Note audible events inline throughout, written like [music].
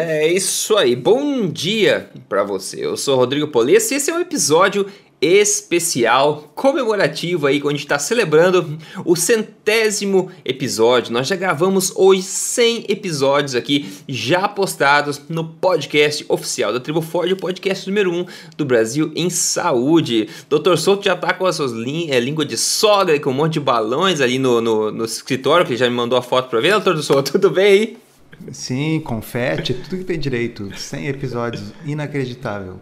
É isso aí. Bom dia para você. Eu sou Rodrigo Polesso e esse é um episódio especial comemorativo aí, quando a gente está celebrando o centésimo episódio. Nós já gravamos hoje 100 episódios aqui, já postados no podcast oficial da Tribo Ford, o podcast número 1 do Brasil em saúde. Dr. Souto já tá com as suas é, línguas de sogra e com um monte de balões ali no, no, no escritório, que ele já me mandou a foto para ver. Dr. Souto, tudo bem? Sim, confete, tudo que tem direito. 100 episódios, inacreditável.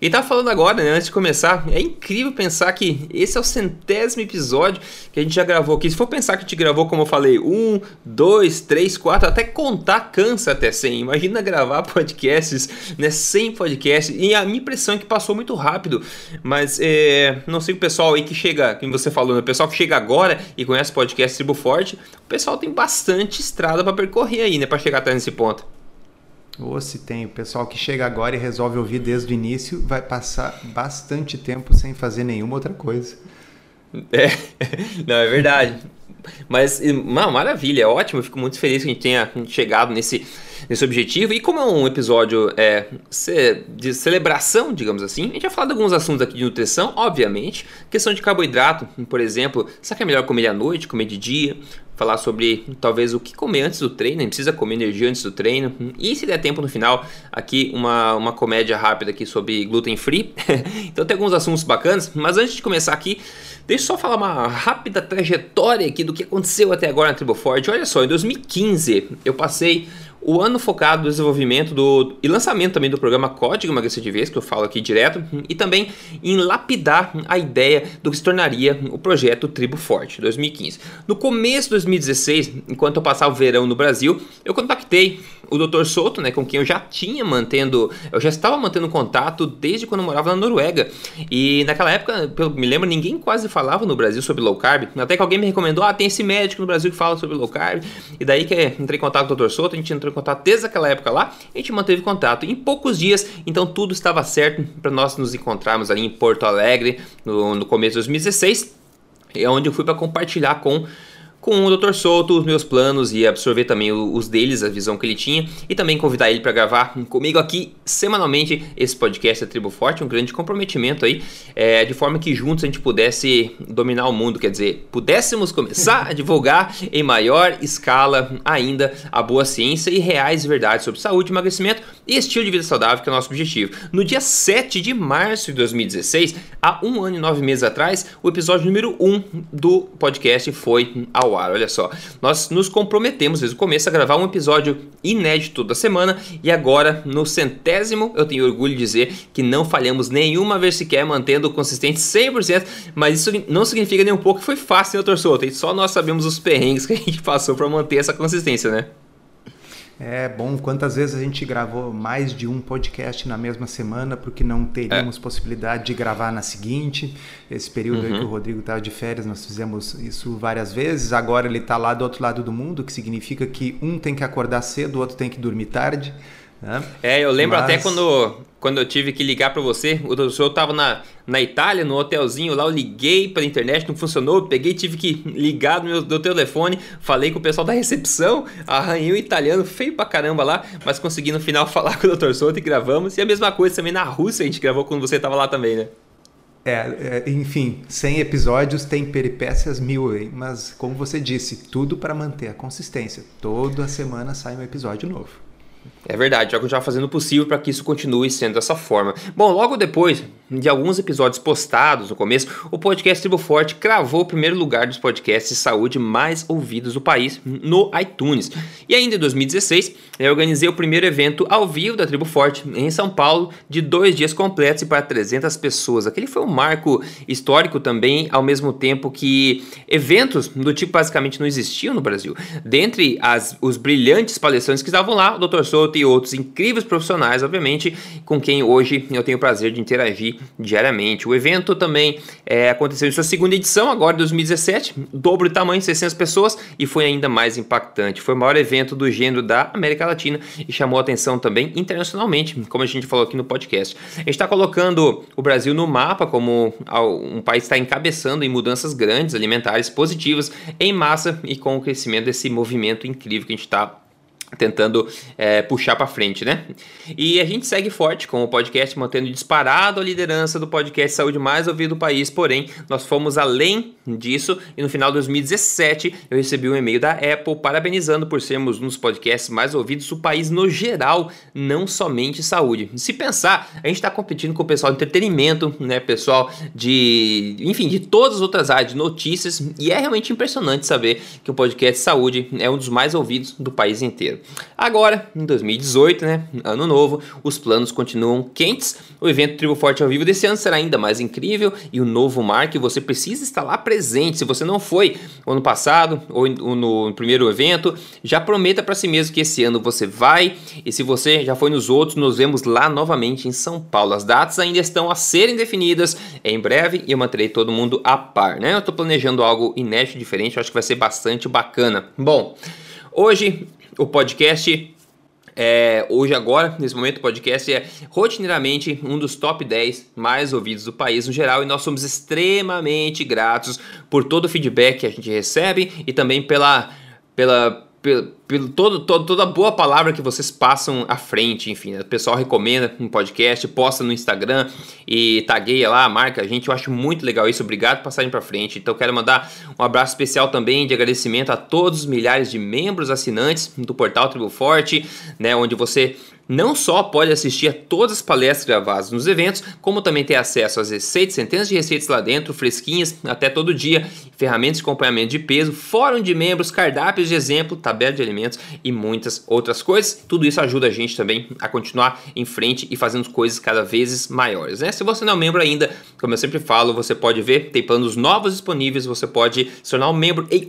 E tava falando agora, né, antes de começar, é incrível pensar que esse é o centésimo episódio que a gente já gravou aqui. Se for pensar que a gente gravou, como eu falei, um, dois, três, quatro, até contar cansa até 100. Imagina gravar [laughs] podcasts, né, 100 podcasts. E a minha impressão é que passou muito rápido. Mas é, não sei o pessoal aí que chega, como você falou, né, o pessoal que chega agora e conhece podcast Tribo Forte, o pessoal tem bastante estrada para percorrer aí, né, para chegar até nesse ponto. Ou se tem o pessoal que chega agora e resolve ouvir desde o início, vai passar bastante tempo sem fazer nenhuma outra coisa. [laughs] É, não, é verdade. Mas, uma maravilha, é ótimo. Eu fico muito feliz que a gente tenha chegado nesse, nesse objetivo. E como é um episódio é, de celebração, digamos assim, a gente vai falar de alguns assuntos aqui de nutrição, obviamente. Questão de carboidrato, por exemplo, será que é melhor comer à noite, comer de dia? Falar sobre talvez o que comer antes do treino, a gente precisa comer energia antes do treino. E se der tempo no final, aqui uma, uma comédia rápida aqui sobre gluten free. [laughs] então tem alguns assuntos bacanas, mas antes de começar aqui, deixa eu só falar uma rápida trajetória aqui do que aconteceu até agora na Triboford. Olha só, em 2015 eu passei o ano focado no desenvolvimento do, e lançamento também do programa Código Emagrecer de Vez, que eu falo aqui direto, e também em lapidar a ideia do que se tornaria o projeto Tribo Forte 2015. No começo de 2016, enquanto eu passava o verão no Brasil, eu contactei o Dr. Souto, né, com quem eu já tinha mantendo, eu já estava mantendo contato desde quando eu morava na Noruega. E naquela época, pelo que me lembro, ninguém quase falava no Brasil sobre low carb. Até que alguém me recomendou, ah, tem esse médico no Brasil que fala sobre low carb. E daí que entrei em contato com o Dr. Souto, a gente entrou contato desde aquela época lá, a gente manteve contato. Em poucos dias, então tudo estava certo para nós nos encontrarmos ali em Porto Alegre no, no começo de 2016. É onde eu fui para compartilhar com com o Dr. Souto os meus planos e absorver também os deles, a visão que ele tinha, e também convidar ele para gravar comigo aqui semanalmente esse podcast da Tribo Forte, um grande comprometimento aí, é, de forma que juntos a gente pudesse dominar o mundo, quer dizer, pudéssemos começar a divulgar em maior escala ainda a boa ciência e reais verdades sobre saúde, emagrecimento e estilo de vida saudável, que é o nosso objetivo. No dia 7 de março de 2016, há um ano e nove meses atrás, o episódio número 1 do podcast foi ao ao ar. Olha só, nós nos comprometemos desde o começo a gravar um episódio inédito da semana e agora, no centésimo, eu tenho orgulho de dizer que não falhamos nenhuma vez sequer, mantendo consistente 100%, mas isso não significa nem um pouco que foi fácil, doutor Souto? Só nós sabemos os perrengues que a gente passou para manter essa consistência, né? É bom, quantas vezes a gente gravou mais de um podcast na mesma semana porque não teríamos é. possibilidade de gravar na seguinte. Esse período uhum. que o Rodrigo estava de férias, nós fizemos isso várias vezes. Agora ele está lá do outro lado do mundo, que significa que um tem que acordar cedo, o outro tem que dormir tarde. Né? É, eu lembro Mas... até quando, quando eu tive que ligar para você, o senhor estava na, na Itália, no hotelzinho lá, eu liguei pela internet, não funcionou, peguei, tive que ligar no meu, do telefone, falei com o pessoal da recepção, arranhei o italiano feio pra caramba lá, mas consegui no final [laughs] falar com o Dr. Souto e gravamos. E a mesma coisa também na Rússia, a gente gravou quando você estava lá também, né? É, é, enfim, 100 episódios tem peripécias mil, hein? mas como você disse, tudo para manter a consistência. Toda semana sai um episódio novo. É verdade, já já fazendo o possível para que isso continue sendo dessa forma. Bom, logo depois de alguns episódios postados no começo, o podcast Tribo Forte cravou o primeiro lugar dos podcasts de saúde mais ouvidos do país no iTunes. E ainda em 2016, eu organizei o primeiro evento ao vivo da Tribo Forte em São Paulo, de dois dias completos e para 300 pessoas. Aquele foi um marco histórico também, ao mesmo tempo que eventos do tipo basicamente não existiam no Brasil. Dentre as, os brilhantes palestrantes que estavam lá, o Dr. Souto e outros incríveis profissionais, obviamente, com quem hoje eu tenho o prazer de interagir diariamente. O evento também é, aconteceu em sua segunda edição, agora em 2017, dobro de tamanho, 600 pessoas, e foi ainda mais impactante. Foi o maior evento do gênero da América Latina e chamou atenção também internacionalmente, como a gente falou aqui no podcast. A gente está colocando o Brasil no mapa como um país que está encabeçando em mudanças grandes alimentares positivas em massa e com o crescimento desse movimento incrível que a gente está tentando é, puxar para frente, né? E a gente segue forte com o podcast mantendo disparado a liderança do podcast saúde mais ouvido do país. Porém, nós fomos além disso e no final de 2017 eu recebi um e-mail da Apple parabenizando por sermos um dos podcasts mais ouvidos do país no geral, não somente saúde. Se pensar, a gente está competindo com o pessoal de entretenimento, né, pessoal de, enfim, de todas as outras áreas de notícias e é realmente impressionante saber que o podcast saúde é um dos mais ouvidos do país inteiro. Agora, em 2018, né, ano novo, os planos continuam quentes. O evento Tribo Forte ao vivo desse ano será ainda mais incrível e o novo marco você precisa estar lá presente. Se você não foi ano passado ou no primeiro evento, já prometa para si mesmo que esse ano você vai. E se você já foi nos outros, nos vemos lá novamente em São Paulo. As datas ainda estão a serem definidas em breve e eu manterei todo mundo a par, né? Eu estou planejando algo inédito, diferente, eu acho que vai ser bastante bacana. Bom, hoje o podcast é, hoje, agora, nesse momento, o podcast é rotineiramente um dos top 10 mais ouvidos do país no geral e nós somos extremamente gratos por todo o feedback que a gente recebe e também pela, pela pelo, pelo todo, todo, toda boa palavra que vocês passam à frente, enfim, né? o pessoal recomenda um podcast, posta no Instagram e tagueia lá, marca a gente, eu acho muito legal isso, obrigado por passarem para frente. Então quero mandar um abraço especial também de agradecimento a todos os milhares de membros assinantes do portal Tribo Forte, né, onde você não só pode assistir a todas as palestras gravadas nos eventos, como também ter acesso às receitas, centenas de receitas lá dentro, fresquinhas, até todo dia, ferramentas de acompanhamento de peso, fórum de membros, cardápios de exemplo, tabela de alimentos e muitas outras coisas. Tudo isso ajuda a gente também a continuar em frente e fazendo coisas cada vez maiores. Né? Se você não é um membro ainda, como eu sempre falo, você pode ver, tem planos novos disponíveis, você pode se tornar um membro em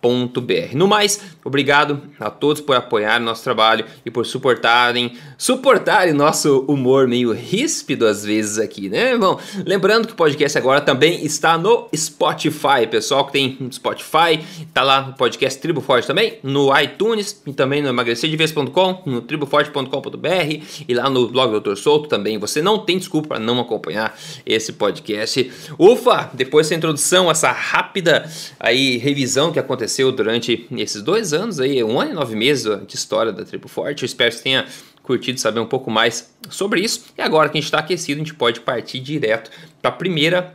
triboforte.com no mais, obrigado a todos por apoiar nosso trabalho e por suportarem, suportarem nosso humor meio ríspido às vezes aqui, né? Bom, lembrando que o podcast agora também está no Spotify, pessoal que tem Spotify, tá lá no podcast Tribo Forte também, no iTunes e também no emagrecerdevez.com, no triboforte.com.br e lá no blog do Dr. Souto também. Você não tem desculpa para não acompanhar esse podcast. Ufa, depois dessa introdução, essa rápida aí revisão que aconteceu aconteceu durante esses dois anos aí, um ano e nove meses de história da Tribo Forte. Eu espero que você tenha curtido saber um pouco mais sobre isso. E agora que a gente está aquecido, a gente pode partir direto para a primeira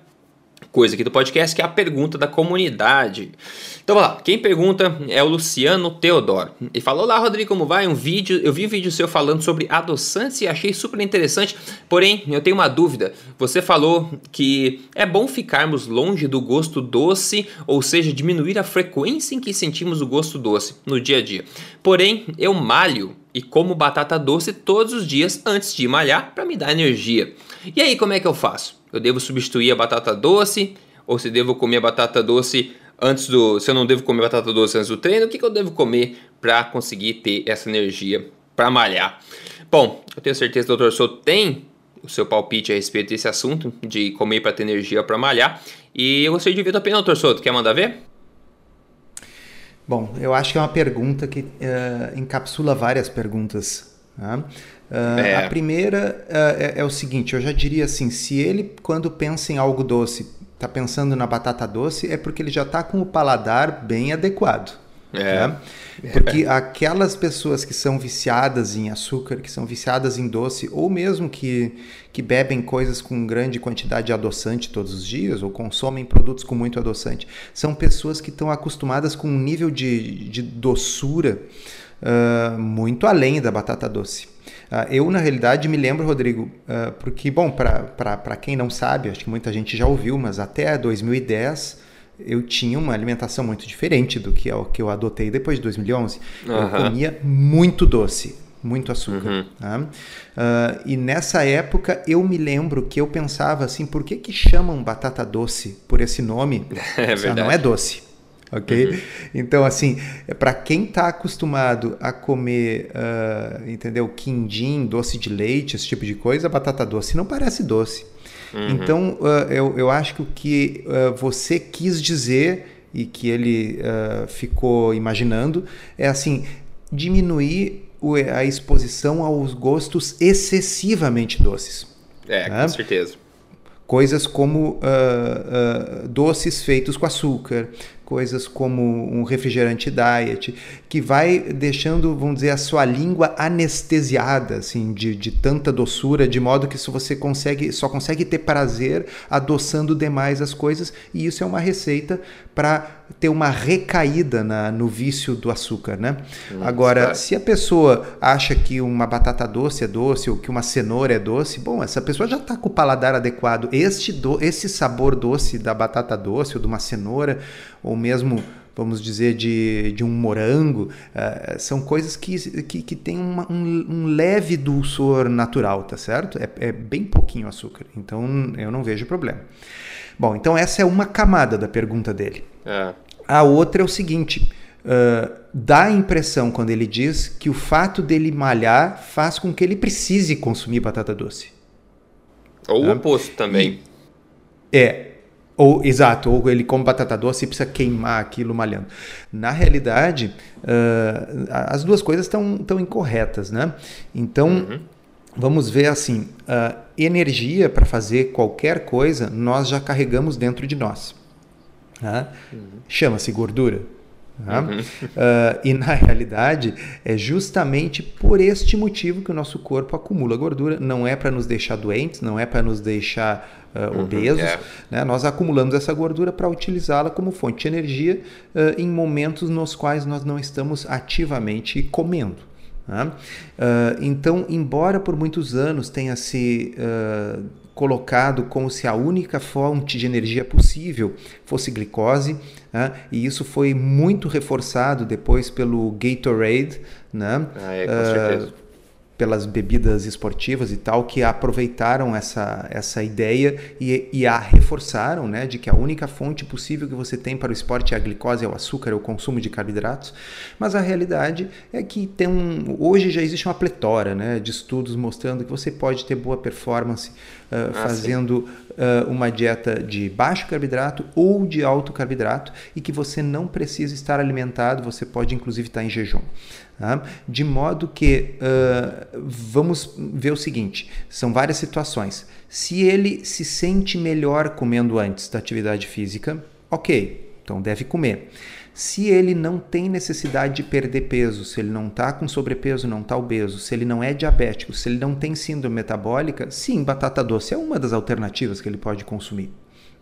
coisa aqui do podcast, que é a pergunta da comunidade. Então vamos lá, quem pergunta é o Luciano Teodoro. Ele falou: Olá, Rodrigo, como vai? Um vídeo, eu vi um vídeo seu falando sobre adoçantes e achei super interessante. Porém, eu tenho uma dúvida. Você falou que é bom ficarmos longe do gosto doce, ou seja, diminuir a frequência em que sentimos o gosto doce no dia a dia. Porém, eu malho e como batata doce todos os dias antes de malhar para me dar energia. E aí, como é que eu faço? Eu devo substituir a batata doce? Ou se devo comer a batata doce antes do. Se eu não devo comer batata doce antes do treino, o que, que eu devo comer para conseguir ter essa energia para malhar? Bom, eu tenho certeza que o Dr. Souto tem o seu palpite a respeito desse assunto, de comer para ter energia para malhar. E eu gostaria de ver a opinião, Dr. Souto. Quer mandar ver? Bom, eu acho que é uma pergunta que uh, encapsula várias perguntas. Né? Uh, é. A primeira uh, é, é, o seguinte: eu já diria assim, se ele, quando pensa em algo doce, está pensando na batata doce, é porque ele já está com o paladar bem adequado. É. Né? Porque é. aquelas pessoas que são viciadas em açúcar, que são viciadas em doce, ou mesmo que, que bebem coisas com grande quantidade de adoçante todos os dias, ou consomem produtos com muito adoçante, são pessoas que estão acostumadas com um nível de, de doçura uh, muito além da batata doce. Uh, eu, na realidade, me lembro, Rodrigo, uh, porque, bom, para quem não sabe, acho que muita gente já ouviu, mas até 2010 eu tinha uma alimentação muito diferente do que é o que eu adotei depois de 2011. Uhum. Eu comia muito doce, muito açúcar. Uhum. Tá? Uh, e nessa época eu me lembro que eu pensava assim, por que que chamam batata doce por esse nome? [laughs] É. Não é doce. Ok? Uhum. Então, assim, para quem está acostumado a comer, uh, entendeu? Quindim, doce de leite, esse tipo de coisa, batata doce não parece doce. Uhum. Então, uh, eu, eu acho que o que uh, você quis dizer e que ele uh, ficou imaginando é assim: diminuir o, a exposição aos gostos excessivamente doces. É, né? com certeza. Coisas como doces feitos com açúcar, coisas como um refrigerante diet, que vai deixando, vamos dizer, a sua língua anestesiada, assim, de, de tanta doçura, de modo que se você consegue, só consegue ter prazer adoçando demais as coisas, e isso é uma receita para ter uma recaída na, no vício do açúcar, né? Hum, Agora, se a pessoa acha que uma batata doce é doce ou que uma cenoura é doce, bom, essa pessoa já está com o paladar adequado. Este do, esse sabor doce da batata doce ou de uma cenoura, ou mesmo vamos dizer, de, de um morango, uh, são coisas que, que, que têm uma, um, um, leve dulçor natural, tá certo? É, é bem pouquinho açúcar, então eu não vejo problema. Bom, então essa é uma camada da pergunta dele. É. A outra é o seguinte: uh, dá a impressão quando ele diz que o fato dele malhar faz com que ele precise consumir batata doce. Ou o oposto também. E, é. Ou, exato, ou ele come batata doce e precisa queimar aquilo malhando. Na realidade, uh, as duas coisas estão incorretas, né? Então, uhum. Vamos ver assim: uh, energia para fazer qualquer coisa nós já carregamos dentro de nós. Né? Uhum. Chama-se gordura. Né? Uhum. Uh, [laughs] e na realidade é justamente por este motivo que o nosso corpo acumula gordura. Não é para nos deixar doentes, não é para nos deixar uh, obesos. Uhum, né? Nós acumulamos essa gordura para utilizá-la como fonte de energia uh, em momentos nos quais nós não estamos ativamente comendo. Né? então, embora por muitos anos tenha se colocado como se a única fonte de energia possível fosse glicose, né? e isso foi muito reforçado depois pelo Gatorade, né? Ah, é, com certeza. Uh, pelas bebidas esportivas e tal, que aproveitaram essa, essa ideia e, e a reforçaram, né, de que a única fonte possível que você tem para o esporte é a glicose, é o açúcar, é o consumo de carboidratos. Mas a realidade é que tem um, hoje já existe uma pletora, né, de estudos mostrando que você pode ter boa performance uh, ah, fazendo uh, uma dieta de baixo carboidrato ou de alto carboidrato e que você não precisa estar alimentado, você pode inclusive estar em jejum. Tá? De modo que uh, vamos ver o seguinte: são várias situações. Se ele se sente melhor comendo antes da atividade física, ok, então deve comer. Se ele não tem necessidade de perder peso, se ele não está com sobrepeso, não está obeso, se ele não é diabético, se ele não tem síndrome metabólica, sim, batata doce é uma das alternativas que ele pode consumir.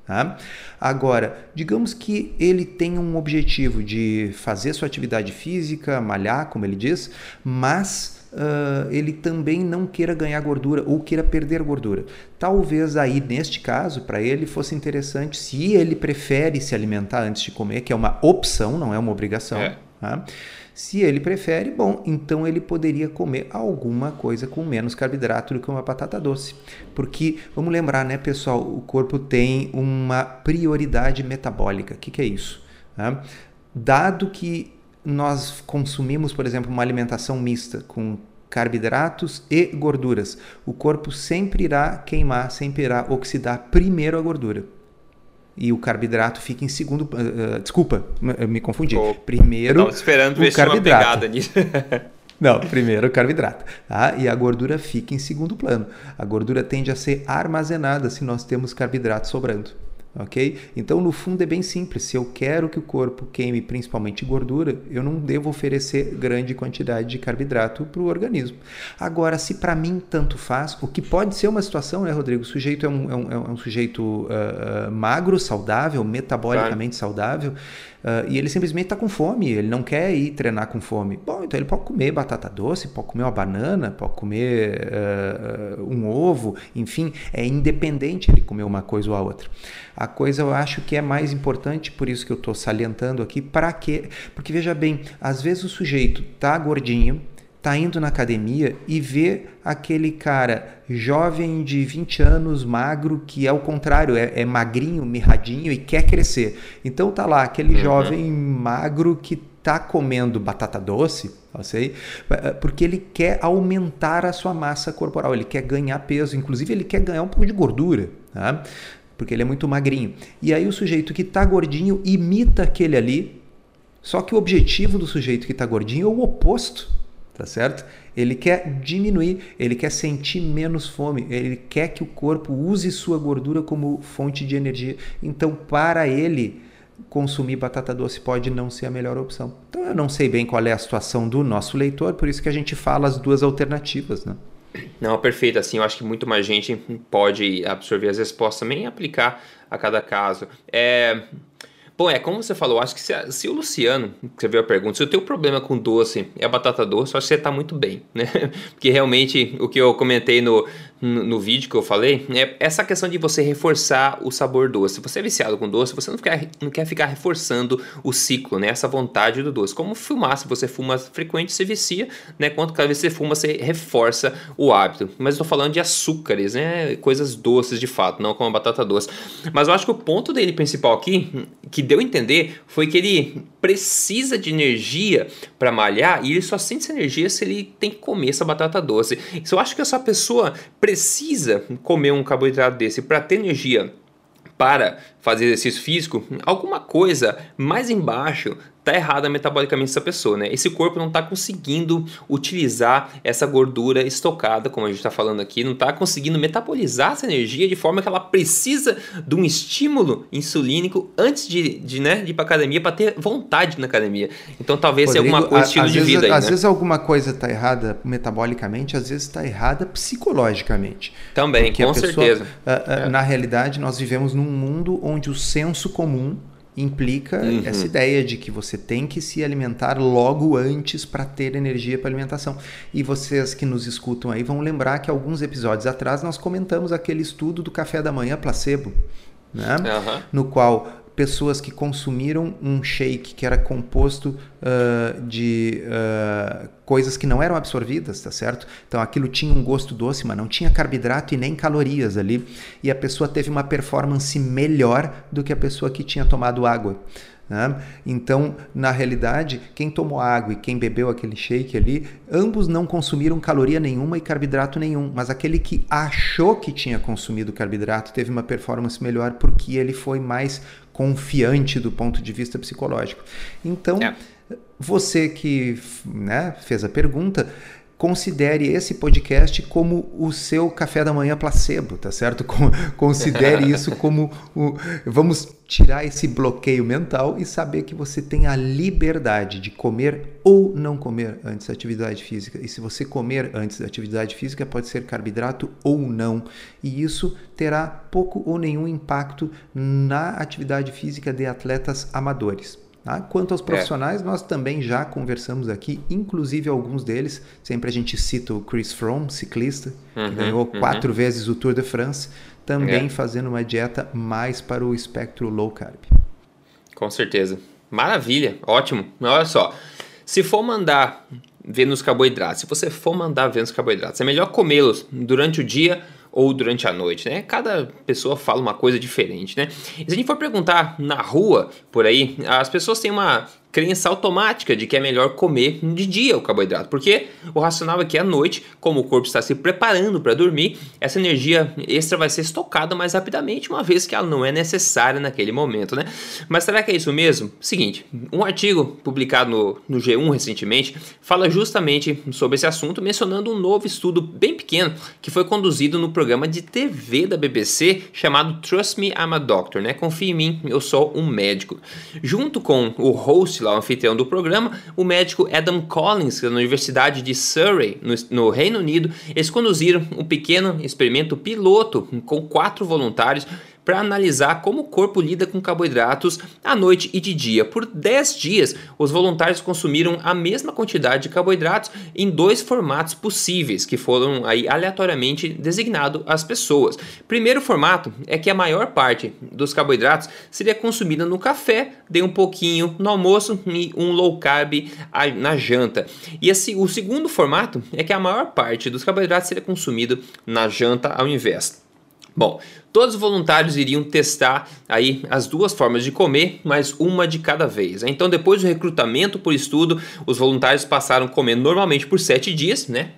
Tá? Agora, digamos que ele tenha um objetivo de fazer sua atividade física, malhar, como ele diz, mas uh, ele também não queira ganhar gordura ou queira perder gordura. Talvez aí, neste caso, para ele fosse interessante, se ele prefere se alimentar antes de comer, que é uma opção, não é uma obrigação. É. Tá? Se ele prefere, bom, então ele poderia comer alguma coisa com menos carboidrato do que uma batata doce. Porque, vamos lembrar, né, pessoal, o corpo tem uma prioridade metabólica. O que, que é isso? Dado que nós consumimos, por exemplo, uma alimentação mista com carboidratos e gorduras, o corpo sempre irá queimar, sempre irá oxidar primeiro a gordura e o carboidrato fica em segundo. Uh, desculpa, me confundi. Oh, primeiro. esperando ver o carboidrato. nisso. [laughs] [laughs] Não, primeiro o carboidrato. Tá? E a gordura fica em segundo plano. A gordura tende a ser armazenada se nós temos carboidrato sobrando ok? Então, no fundo, é bem simples. Se eu quero que o corpo queime principalmente gordura, eu não devo oferecer grande quantidade de carboidrato para o organismo. Agora, se para mim tanto faz, o que pode ser uma situação, né, Rodrigo? O sujeito é um, é um, é um sujeito uh, uh, magro, saudável, metabolicamente claro. saudável, Uh, e ele simplesmente está com fome, ele não quer ir treinar com fome. Bom, então ele pode comer batata doce, pode comer uma banana, pode comer uh, um ovo, enfim, é independente ele comer uma coisa ou a outra. A coisa eu acho que é mais importante, por isso que eu estou salientando aqui, para quê? Porque veja bem, às vezes o sujeito está gordinho, tá indo na academia e vê aquele cara jovem de 20 anos, magro, que é o contrário, é, é magrinho, mirradinho e quer crescer. Então tá lá, aquele uhum. jovem magro que tá comendo batata doce, sei, eh, porque ele quer aumentar a sua massa corporal, ele quer ganhar peso, inclusive ele quer ganhar um pouco de gordura, tá? Porque ele é muito magrinho. E aí o sujeito que está gordinho imita aquele ali, só que o objetivo do sujeito que está gordinho é o oposto tá certo? Ele quer diminuir, ele quer sentir menos fome, ele quer que o corpo use sua gordura como fonte de energia. Então, para ele, consumir batata doce pode não ser a melhor opção. Então eu não sei bem qual é a situação do nosso leitor, por isso que a gente fala as duas alternativas, né? Não, perfeito. Assim, eu acho que muito mais gente pode absorver as respostas também e aplicar a cada caso. É, Bom, é como você falou, acho que se, se, o Luciano, você viu a pergunta, se o teu problema com doce é batata doce, eu acho que você está muito bem, né? [laughs] Porque realmente o que eu comentei no, no, vídeo que eu falei é essa questão de você reforçar o sabor doce. Se você é viciado com doce, você não, quer, não quer ficar reforçando o ciclo, né? Essa vontade do doce. Como fumar, se você fuma frequente, você vicia, né? Quanto cada vez você fuma, você reforça o hábito. Mas tô falando de açúcares, né? Coisas doces de fato, não como a batata doce. Mas eu acho que o ponto dele principal aqui, que deu a entender, foi que ele precisa de energia para malhar e ele só sente essa energia se ele tem que comer essa batata doce. Se eu acho que essa pessoa precisa comer um carboidrato desse para ter energia para fazer exercício físico, alguma coisa mais embaixo tá errada metabolicamente essa pessoa, né? Esse corpo não está conseguindo utilizar essa gordura estocada, como a gente está falando aqui, não está conseguindo metabolizar essa energia de forma que ela precisa de um estímulo insulínico antes de, de, né, de ir para academia para ter vontade na academia. Então talvez seja alguma coisa estilo de vezes, vida. Aí, às né? vezes alguma coisa está errada metabolicamente, às vezes está errada psicologicamente. Também, Porque com pessoa, certeza. É. Na realidade, nós vivemos num mundo onde o senso comum implica uhum. essa ideia de que você tem que se alimentar logo antes para ter energia para alimentação. E vocês que nos escutam aí vão lembrar que alguns episódios atrás nós comentamos aquele estudo do café da manhã placebo, né? Uhum. No qual pessoas que consumiram um shake que era composto uh, de uh, coisas que não eram absorvidas, tá certo? Então aquilo tinha um gosto doce, mas não tinha carboidrato e nem calorias ali. E a pessoa teve uma performance melhor do que a pessoa que tinha tomado água. Né? Então, na realidade, quem tomou água e quem bebeu aquele shake ali, ambos não consumiram caloria nenhuma e carboidrato nenhum, mas aquele que achou que tinha consumido carboidrato teve uma performance melhor porque ele foi mais confiante do ponto de vista psicológico. Então, é. você que né, fez a pergunta, considere esse podcast como o seu café da manhã placebo, tá certo? Considere isso como o, vamos tirar esse bloqueio mental e saber que você tem a liberdade de comer ou não comer antes da atividade física. E se você comer antes da atividade física, pode ser carboidrato ou não. E isso terá pouco ou nenhum impacto na atividade física de atletas amadores. Tá? Quanto aos é. profissionais, é. nós também já conversamos aqui, inclusive alguns deles. Sempre a gente cita o Chris Froome, ciclista, uhum, que ganhou uhum. quatro vezes o Tour de France, também é. fazendo uma dieta mais para o espectro low carb. Com certeza. Maravilha, ótimo. Olha só, se for mandar ver nos carboidratos, se você for mandar ver nos carboidratos, é melhor comê-los durante o dia ou durante a noite, né? Cada pessoa fala uma coisa diferente, né? Se a gente for perguntar na rua, por aí, as pessoas têm uma crença automática de que é melhor comer de dia o carboidrato, porque o racional é que à noite, como o corpo está se preparando para dormir, essa energia extra vai ser estocada mais rapidamente, uma vez que ela não é necessária naquele momento, né? Mas será que é isso mesmo? Seguinte, um artigo publicado no, no G1 recentemente fala justamente sobre esse assunto, mencionando um novo estudo bem pequeno que foi conduzido no programa de TV da BBC chamado Trust Me, I'm a Doctor, né? Confie em mim, eu sou um médico. Junto com o host lá, o anfitrião do programa, o médico Adam Collins, da Universidade de Surrey, no, no Reino Unido, eles conduziram um pequeno experimento piloto com quatro voluntários para analisar como o corpo lida com carboidratos à noite e de dia. Por 10 dias, os voluntários consumiram a mesma quantidade de carboidratos em dois formatos possíveis, que foram aí aleatoriamente designados às pessoas. Primeiro formato é que a maior parte dos carboidratos seria consumida no café, de um pouquinho no almoço e um low carb na janta. E esse, o segundo formato é que a maior parte dos carboidratos seria consumido na janta ao invés. Bom, Todos os voluntários iriam testar aí as duas formas de comer, mas uma de cada vez. Então, depois do recrutamento por estudo, os voluntários passaram comer normalmente por sete dias, né,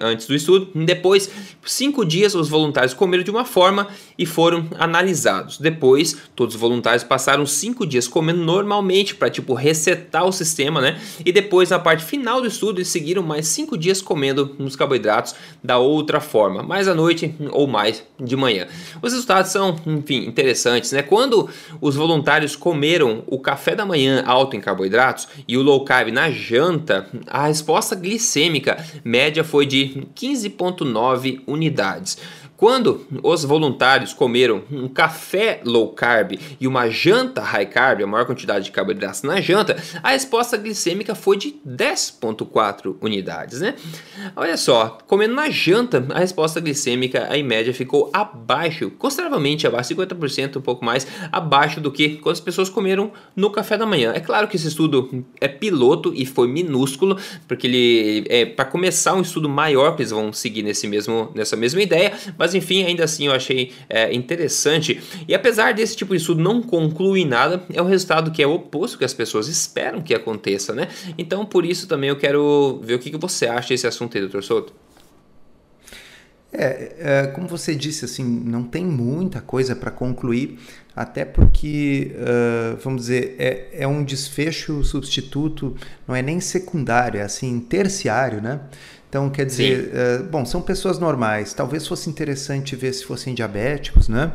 antes do estudo. Depois, cinco dias, os voluntários comeram de uma forma e foram analisados. Depois, todos os voluntários passaram cinco dias comendo normalmente para tipo resetar o sistema, né? E depois, na parte final do estudo, eles seguiram mais cinco dias comendo nos carboidratos da outra forma, mais à noite ou mais de manhã. manhã. Os resultados são, enfim, interessantes, né? Quando os voluntários comeram o café da manhã alto em carboidratos e o low carb na janta, a resposta glicêmica média foi de 15,9 unidades. Quando os voluntários comeram um café low carb e uma janta high carb, a maior quantidade de carboidratos na janta, a resposta glicêmica foi de 10,4 unidades, né? Olha só, comendo na janta, a resposta glicêmica, em média, ficou abaixo, consideravelmente abaixo, 50%, um pouco mais, abaixo do que quando as pessoas comeram no café da manhã. É claro que esse estudo é piloto e foi minúsculo, porque ele é para começar um estudo maior que eles vão seguir nesse mesmo, nessa mesma ideia, mas mas enfim, ainda assim eu achei é, interessante. E apesar desse tipo de estudo não concluir nada, é um resultado que é o oposto que as pessoas esperam que aconteça, né? Então por isso também eu quero ver o que, que você acha desse assunto aí, doutor Souto. É, é, como você disse, assim, não tem muita coisa para concluir, até porque, uh, vamos dizer, é, é um desfecho substituto, não é nem secundário, é assim, terciário, né? Então, quer dizer, uh, bom, são pessoas normais. Talvez fosse interessante ver se fossem diabéticos, né?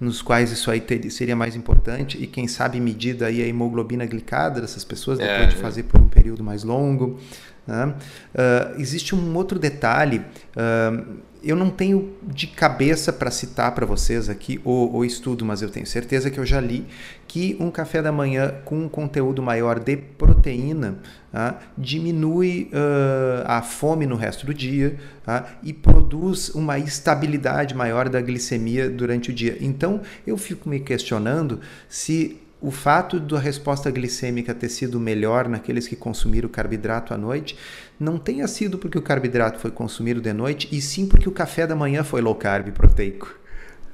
Nos quais isso aí ter, seria mais importante e quem sabe medida aí a hemoglobina glicada dessas pessoas depois é, de fazer por um período mais longo. Né? Uh, existe um outro detalhe. Uh, eu não tenho de cabeça para citar para vocês aqui o, o, estudo, mas eu tenho certeza que eu já li que um café da manhã com um conteúdo maior de proteína ah, diminui uh, a fome no resto do dia ah, e produz uma estabilidade maior da glicemia durante o dia. Então eu fico me questionando se o fato da resposta glicêmica ter sido melhor naqueles que consumiram carboidrato à noite não tenha sido porque o carboidrato foi consumido de noite, e sim porque o café da manhã foi low carb proteico.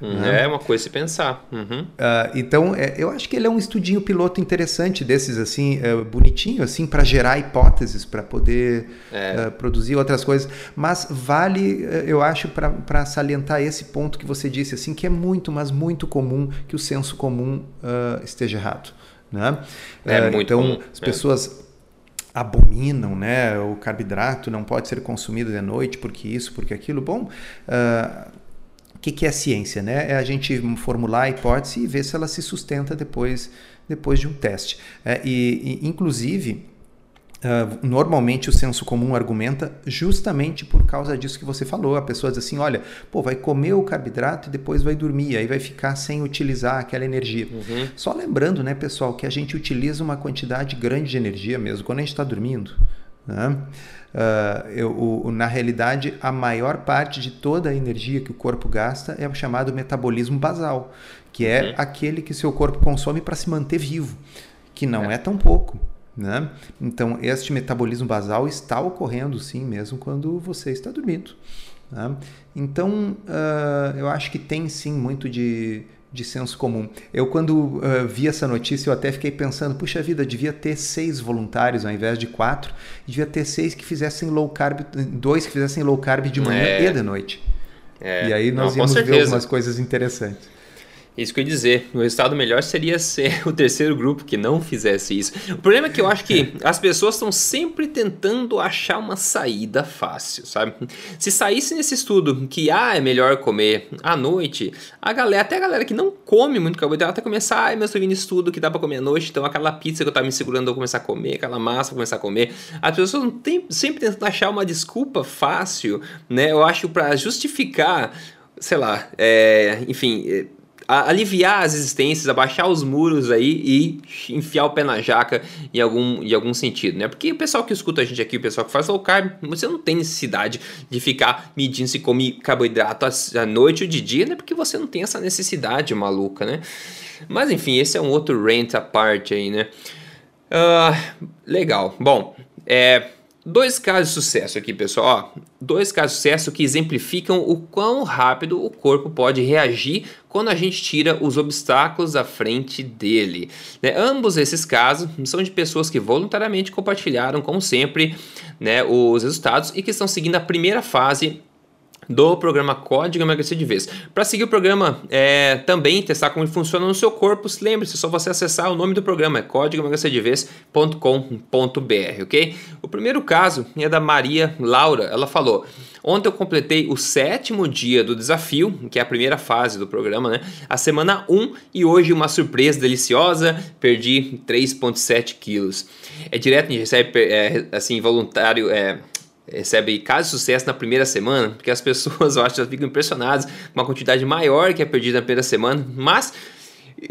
Uhum. É uma coisa se pensar. Uhum. Uh, então, é, eu acho que ele é um estudinho piloto interessante desses, assim, uh, bonitinho, assim, para gerar hipóteses, para poder é. uh, produzir outras coisas. Mas vale, eh, eu acho, para salientar esse ponto que você disse, assim, que é muito, mas muito comum que o senso comum esteja errado. Né? É muito então, comum. as é. pessoas abominam, né? O carboidrato não pode ser consumido de noite porque isso, porque aquilo. Bom, uh, que, que é ciência, né? É a gente formular a hipótese e ver se ela se sustenta depois, depois de um teste. É, e, e, inclusive, Uh, normalmente o senso comum argumenta justamente por causa disso que você falou. A pessoa diz assim: olha, pô, vai comer o carboidrato e depois vai dormir, aí vai ficar sem utilizar aquela energia. Uhum. Só lembrando, né, pessoal, que a gente utiliza uma quantidade grande de energia mesmo quando a gente está dormindo. Né? Uh, eu, o, na realidade, a maior parte de toda a energia que o corpo gasta é o chamado metabolismo basal, que é uhum. aquele que seu corpo consome para se manter vivo, que não é, é tão pouco. Né? Então, este metabolismo basal está ocorrendo sim, mesmo quando você está dormindo. Né? Então, uh, eu acho que tem sim muito de, de senso comum. Eu, quando uh, vi essa notícia, eu até fiquei pensando: puxa vida, devia ter seis voluntários ao invés de quatro, devia ter seis que fizessem low carb, dois que fizessem low carb de manhã é. e de noite. É. E aí nós Não, íamos ver algumas coisas interessantes. Isso que eu ia dizer. O resultado melhor seria ser [laughs] o terceiro grupo que não fizesse isso. O problema é que eu acho que as pessoas estão sempre tentando achar uma saída fácil, sabe? Se saísse nesse estudo que ah, é melhor comer à noite, a galera, até a galera que não come muito carboidrato, até começar, ai, mas eu vi no estudo que dá para comer à noite, então aquela pizza que eu tava me segurando eu começar a comer, aquela massa eu começar a comer. As pessoas não tem, sempre tentando achar uma desculpa fácil, né? Eu acho para justificar sei lá, é, enfim, é, aliviar as existências, abaixar os muros aí e enfiar o pé na jaca em algum, em algum sentido, né? Porque o pessoal que escuta a gente aqui, o pessoal que faz low carb, você não tem necessidade de ficar medindo se come carboidrato à noite ou de dia, né? Porque você não tem essa necessidade maluca, né? Mas enfim, esse é um outro rant à parte aí, né? Uh, legal. Bom, é Dois casos de sucesso aqui, pessoal. Dois casos de sucesso que exemplificam o quão rápido o corpo pode reagir quando a gente tira os obstáculos da frente dele. Né? Ambos esses casos são de pessoas que voluntariamente compartilharam, como sempre, né, os resultados e que estão seguindo a primeira fase do programa Código Emagrecer de Vez. Para seguir o programa, é, também testar como ele funciona no seu corpo, lembre-se, é só você acessar o nome do programa, é códigoemagrecerdevez.com.br, ok? O primeiro caso é da Maria Laura, ela falou... Ontem eu completei o sétimo dia do desafio, que é a primeira fase do programa, né? A semana 1 e hoje uma surpresa deliciosa, perdi 3,7 quilos. É direto, a gente recebe, é, assim, voluntário, é, recebe caso de sucesso na primeira semana, porque as pessoas, [laughs] eu acho, ficam impressionadas com uma quantidade maior que é perdida na primeira semana, mas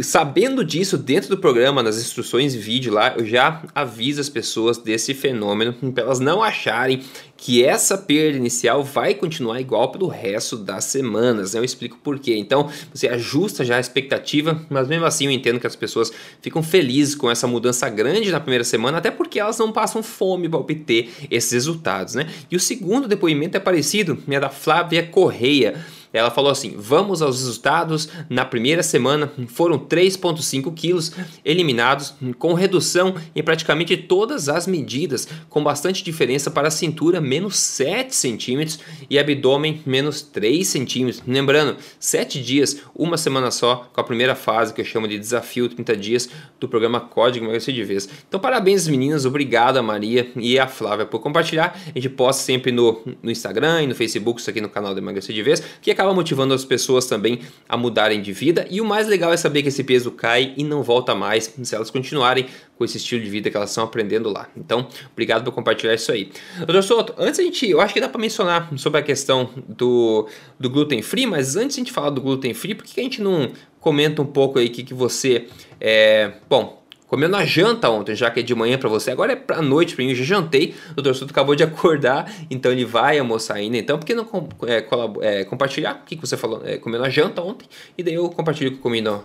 sabendo disso dentro do programa, nas instruções vídeo lá, eu já aviso as pessoas desse fenômeno para elas não acharem que essa perda inicial vai continuar igual pelo resto das semanas. Né? Eu explico por quê. Então, você ajusta já a expectativa, mas mesmo assim eu entendo que as pessoas ficam felizes com essa mudança grande na primeira semana, até porque elas não passam fome para obter esses resultados. Né? E o segundo depoimento é parecido, é da Flávia Correia. Ela falou assim: vamos aos resultados. Na primeira semana foram 3,5 quilos eliminados, com redução em praticamente todas as medidas, com bastante diferença para a cintura, menos 7 centímetros, e abdômen, menos 3 centímetros. Lembrando, 7 dias, uma semana só, com a primeira fase que eu chamo de desafio 30 dias do programa Código Emagrecer de Vez. Então, parabéns, meninas. Obrigado a Maria e a Flávia por compartilhar. A gente posta sempre no, no Instagram e no Facebook, isso aqui no canal do Emagrecer de Vez, que é acaba motivando as pessoas também a mudarem de vida. E o mais legal é saber que esse peso cai e não volta mais se elas continuarem com esse estilo de vida que elas estão aprendendo lá. Então, obrigado por compartilhar isso aí. Doutor Soto, antes a gente, eu acho que dá para mencionar sobre a questão do, do gluten free, mas antes a gente falar do gluten free, por que a gente não comenta um pouco aí que, que você. É, bom, comeu na janta ontem, já que é de manhã para você, agora é pra noite para mim, eu já jantei, o doutor Souto acabou de [laughs] acordar, então ele vai almoçar ainda, então por que não é, é, compartilhar o que, que você falou, é, comeu na janta ontem, e daí eu compartilho o que eu comi no,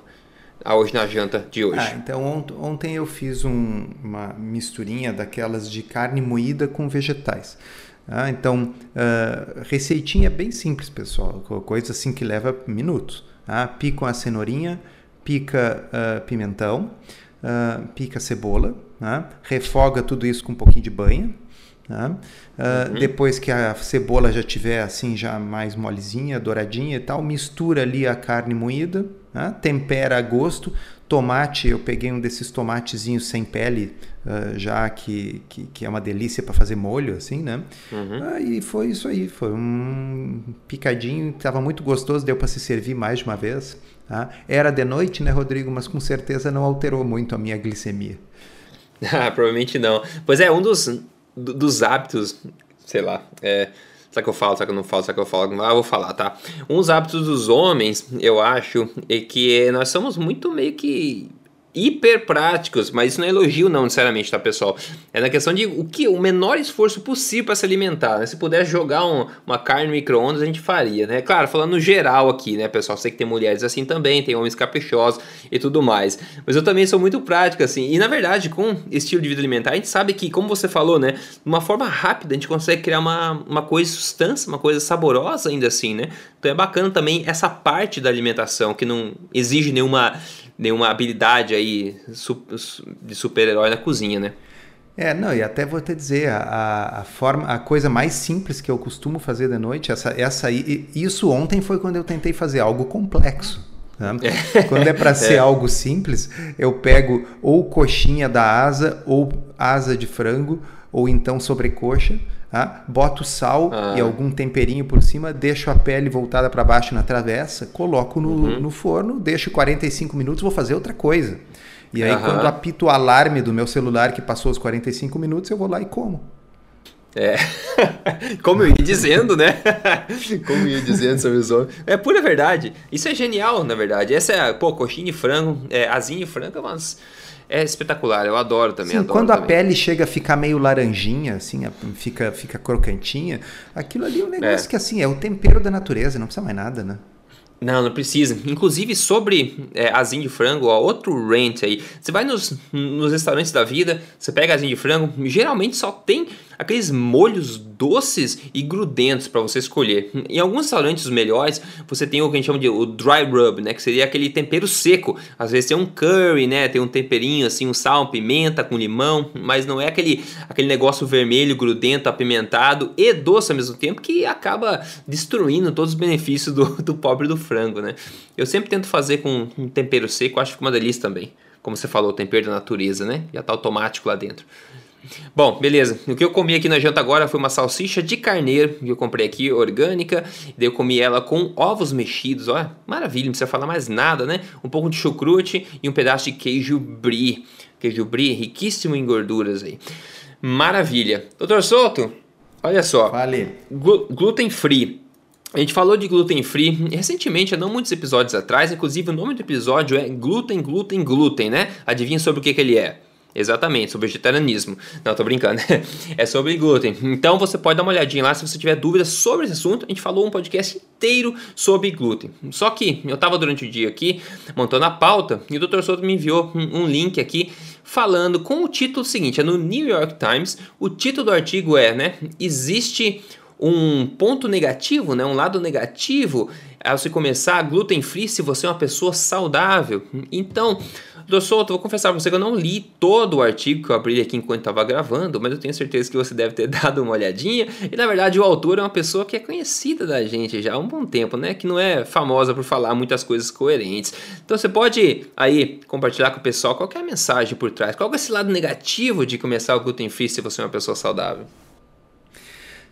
hoje na janta de hoje. Ah, então ont ontem eu fiz um, uma misturinha daquelas de carne moída com vegetais. Ah, então, uh, receitinha bem simples, pessoal, coisa assim que leva minutos. Ah, pica a cenourinha, pica uh, pimentão, uh, pica a cebola, né? refoga tudo isso com um pouquinho de banha. Né? Uh, uhum. Depois que a cebola já tiver assim já mais molezinha, douradinha e tal, mistura ali a carne moída, né? tempera a gosto. Tomate, eu peguei um desses tomatezinhos sem pele, uh, já que, que, que, é uma delícia para fazer molho, assim, né? Uhum. Uh, e foi isso aí, foi um picadinho, estava muito gostoso, deu para se servir mais de uma vez. Tá? Era de noite, né, Rodrigo? Mas com certeza não alterou muito a minha glicemia. [laughs] ah, provavelmente não. Pois é, um dos, dos hábitos, sei lá, é, Será que eu falo? Será que eu não falo? Será que eu falo? Ah, vou falar, tá? Um dos hábitos dos homens, eu acho, é que nós somos muito meio que hiper práticos, mas isso não é elogio não, necessariamente, tá, pessoal? É na questão de o que o menor esforço possível para se alimentar, né? Se puder jogar um, uma carne no micro-ondas, a gente faria, né? Claro, falando no geral aqui, né, pessoal? Sei que tem mulheres assim também, tem homens caprichosos e tudo mais. Mas eu também sou muito prático, assim. E na verdade, com estilo de vida alimentar, a gente sabe que, como você falou, né? De uma forma rápida, a gente consegue criar uma, uma coisa substância, uma coisa saborosa ainda assim, né? Então é bacana também essa parte da alimentação que não exige nenhuma nenhuma habilidade aí de super-herói na cozinha, né? É, não, e até vou te dizer, a, a forma, a coisa mais simples que eu costumo fazer de noite, essa, essa isso ontem foi quando eu tentei fazer algo complexo. Né? É. [laughs] Quando é para ser é. algo simples, eu pego ou coxinha da asa, ou asa de frango, ou então sobrecoxa, Tá? Boto sal ah. e algum temperinho por cima, deixo a pele voltada para baixo na travessa, coloco no, uhum. no forno, deixo 45 minutos, vou fazer outra coisa. E aí, uhum. quando apito o alarme do meu celular que passou os 45 minutos, eu vou lá e como. É, [laughs] como eu ia dizendo, né? [laughs] Como eu ia dizendo sobre os homens. É pura verdade. Isso é genial, na verdade. Essa é, pô, coxinha e frango, é, asinha e frango, mas é espetacular, eu adoro também. Sim, adoro quando também. a pele chega a ficar meio laranjinha, assim, fica, fica crocantinha, aquilo ali é um negócio é. que assim, é o tempero da natureza, não precisa mais nada, né? Não, não precisa. Inclusive, sobre é, asinha de frango, ó, outro rant aí. Você vai nos, nos restaurantes da vida, você pega asinha de frango, geralmente só tem aqueles molhos doces e grudentos para você escolher. Em alguns restaurantes melhores, você tem o que a gente chama de o dry rub, né, que seria aquele tempero seco. Às vezes tem um curry, né, tem um temperinho assim, um sal, pimenta com limão, mas não é aquele aquele negócio vermelho, grudento, apimentado e doce ao mesmo tempo que acaba destruindo todos os benefícios do, do pobre do frango, né? Eu sempre tento fazer com um tempero seco, acho que fica uma delícia também. Como você falou, o tempero da natureza, né? Já tá automático lá dentro. Bom, beleza. O que eu comi aqui na janta agora foi uma salsicha de carneiro que eu comprei aqui, orgânica. Daí eu comi ela com ovos mexidos. Olha, maravilha, não precisa falar mais nada, né? Um pouco de chucrute e um pedaço de queijo brie. Queijo brie riquíssimo em gorduras aí. Maravilha. Doutor Souto, olha só. Vale. gluten free. A gente falou de gluten free recentemente, há não muitos episódios atrás. Inclusive, o nome do episódio é Gluten, Gluten, Gluten, né? Adivinha sobre o que, que ele é? Exatamente, sobre vegetarianismo. Não, tô brincando. [laughs] é sobre glúten. Então você pode dar uma olhadinha lá se você tiver dúvidas sobre esse assunto. A gente falou um podcast inteiro sobre glúten. Só que eu tava durante o dia aqui montando a pauta e o Dr. Souto me enviou um, link aqui falando com o título seguinte: é no New York Times. O título do artigo é, né? Existe um ponto negativo, né, um lado negativo ao se começar gluten free se você é uma pessoa saudável. Então, Doutor Souto, vou confessar pra você que eu não li todo o artigo que eu abri aqui enquanto estava gravando, mas eu tenho certeza que você deve ter [laughs] dado uma olhadinha. E na verdade o autor é uma pessoa que é conhecida da gente já há um bom tempo, né? Que não é famosa por falar muitas coisas coerentes. Então você pode aí compartilhar com o pessoal qual é a mensagem por trás, qual é esse lado negativo de começar o gluten free se você é uma pessoa saudável.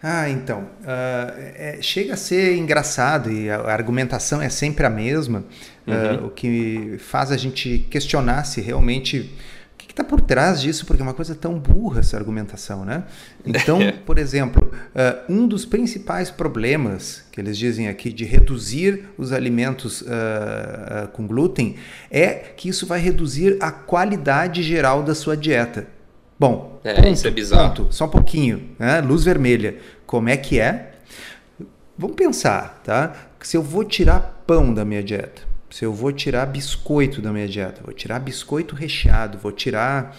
Ah, então. Uh, é, chega a ser engraçado e a, a argumentação é sempre a mesma, uhum. uh, o que faz a gente questionar se realmente. O que está por trás disso? Porque é uma coisa tão burra essa argumentação, né? [laughs] Então, por exemplo, uh, um dos principais problemas que eles dizem aqui de reduzir os alimentos com glúten é que isso vai reduzir a qualidade geral da sua dieta. Bom, é, ponto, isso é bizarro. Ponto, só um pouquinho, né? luz vermelha. Como é que é? Vamos pensar, tá? Se eu vou tirar pão da minha dieta, se eu vou tirar biscoito da minha dieta, vou tirar biscoito recheado, vou tirar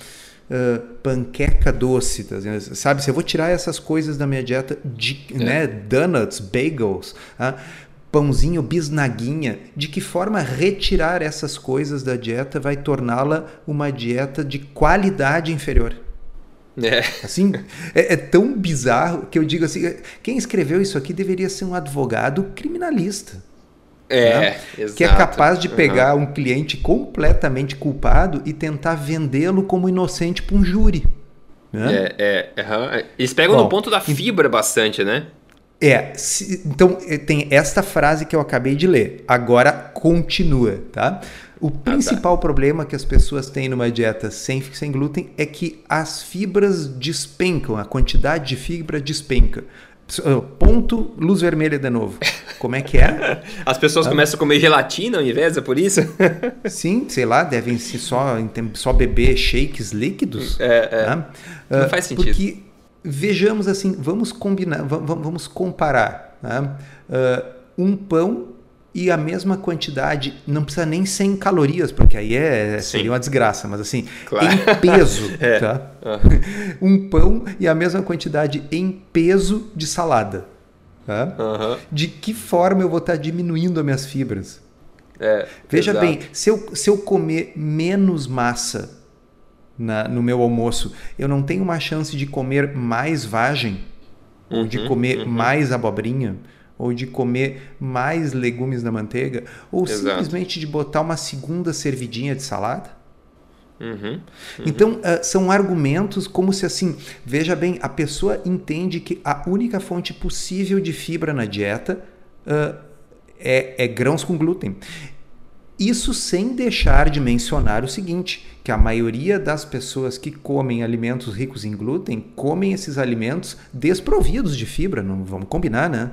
uh, panqueca doce, tá sabe? Se eu vou tirar essas coisas da minha dieta, de, é. né? Donuts, bagels, uh, pãozinho, bisnaguinha, de que forma retirar essas coisas da dieta vai torná-la uma dieta de qualidade inferior? É. Assim, é, é, tão bizarro que eu digo assim: quem escreveu isso aqui deveria ser um advogado criminalista. É, né? exato. Que é capaz de pegar uhum. um cliente completamente culpado e tentar vendê-lo como inocente para um júri. Né? É, é, uhum. Eles pegam Bom, no ponto da fibra bastante, né? É, se, então eh, tem esta frase que eu acabei de ler. Agora continua, tá? O principal ah, tá. problema que as pessoas têm numa dieta sem, sem glúten é que as fibras despencam, a quantidade de fibra despenca. Ponto, luz vermelha de novo. Como é que é? [laughs] As pessoas ah. começam a comer gelatina ao invés, é por isso? [laughs] Sim, sei lá, devem se só, só beber shakes líquidos. É, é. Tá? Não faz sentido. Porque, vejamos assim, vamos combinar, vamos, comparar. Tá? um pão e a mesma quantidade, não precisa nem 100 calorias, porque aí é, seria uma desgraça, mas assim, claro. em peso, [laughs] é. tá? Uhum. Um pão e a mesma quantidade em peso de salada. Tá? Uhum. De que forma eu vou estar diminuindo as minhas fibras? É, Veja exato. bem, se eu, se eu comer menos massa na, no meu almoço, eu não tenho uma chance de comer mais vagem, uhum, ou de comer uhum. mais abobrinha, ou de comer mais legumes na manteiga, ou Exato. simplesmente de botar uma segunda servidinha de salada. Uhum, uhum. Então, uh, são argumentos como se assim, veja bem, a pessoa entende que a única fonte possível de fibra na dieta uh, é, é grãos com glúten. Isso sem deixar de mencionar o seguinte, que a maioria das pessoas que comem alimentos ricos em glúten comem esses alimentos desprovidos de fibra, não vamos combinar, né?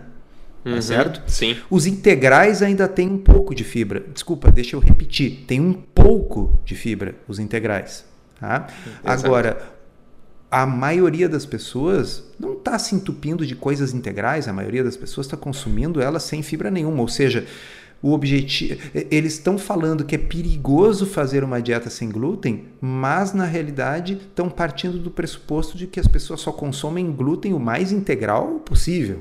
Tá uhum, certo? Sim. Os integrais ainda têm um pouco de fibra. Desculpa, deixa eu repetir. Tem um pouco de fibra, os integrais. Tá? Agora, a maioria das pessoas não está se entupindo de coisas integrais, a maioria das pessoas está consumindo elas sem fibra nenhuma. Ou seja, o objetivo. Eles estão falando que é perigoso fazer uma dieta sem glúten, mas na realidade estão partindo do pressuposto de que as pessoas só consomem glúten o mais integral possível.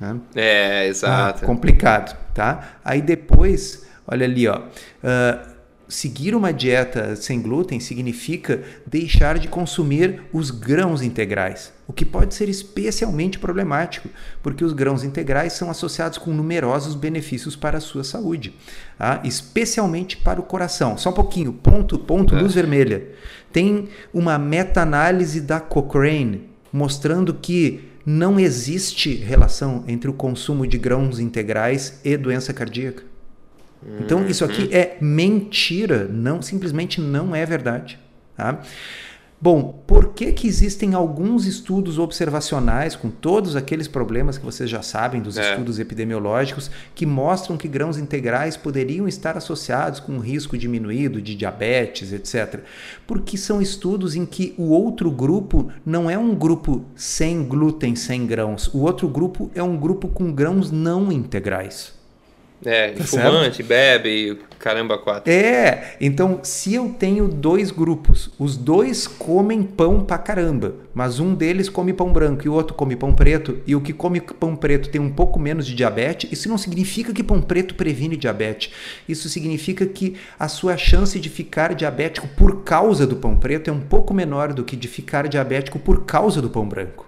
Né? É, exato. Ah, complicado, tá? Aí depois, olha ali, ó. Uh, seguir uma dieta sem glúten significa deixar de consumir os grãos integrais, o que pode ser especialmente problemático, porque os grãos integrais são associados com numerosos benefícios para a sua saúde, tá? especialmente para o coração. Só um pouquinho, ponto, ponto, é. luz vermelha. Tem uma meta-análise da Cochrane mostrando que não existe relação entre o consumo de grãos integrais e doença cardíaca. Então isso aqui uhum. é mentira, não simplesmente não é verdade. Tá? Bom, por que, que existem alguns estudos observacionais com todos aqueles problemas que vocês já sabem dos é. estudos epidemiológicos que mostram que grãos integrais poderiam estar associados com um risco diminuído de diabetes, etc. Porque são estudos em que o outro grupo não é um grupo sem glúten, sem grãos. O outro grupo é um grupo com grãos não integrais. É, tá fumante, certo? bebe, caramba, quatro. É, então se eu tenho dois grupos, os dois comem pão pra caramba, mas um deles come pão branco e o outro come pão preto, e o que come pão preto tem um pouco menos de diabetes, isso não significa que pão preto previne diabetes. Isso significa que a sua chance de ficar diabético por causa do pão preto é um pouco menor do que de ficar diabético por causa do pão branco.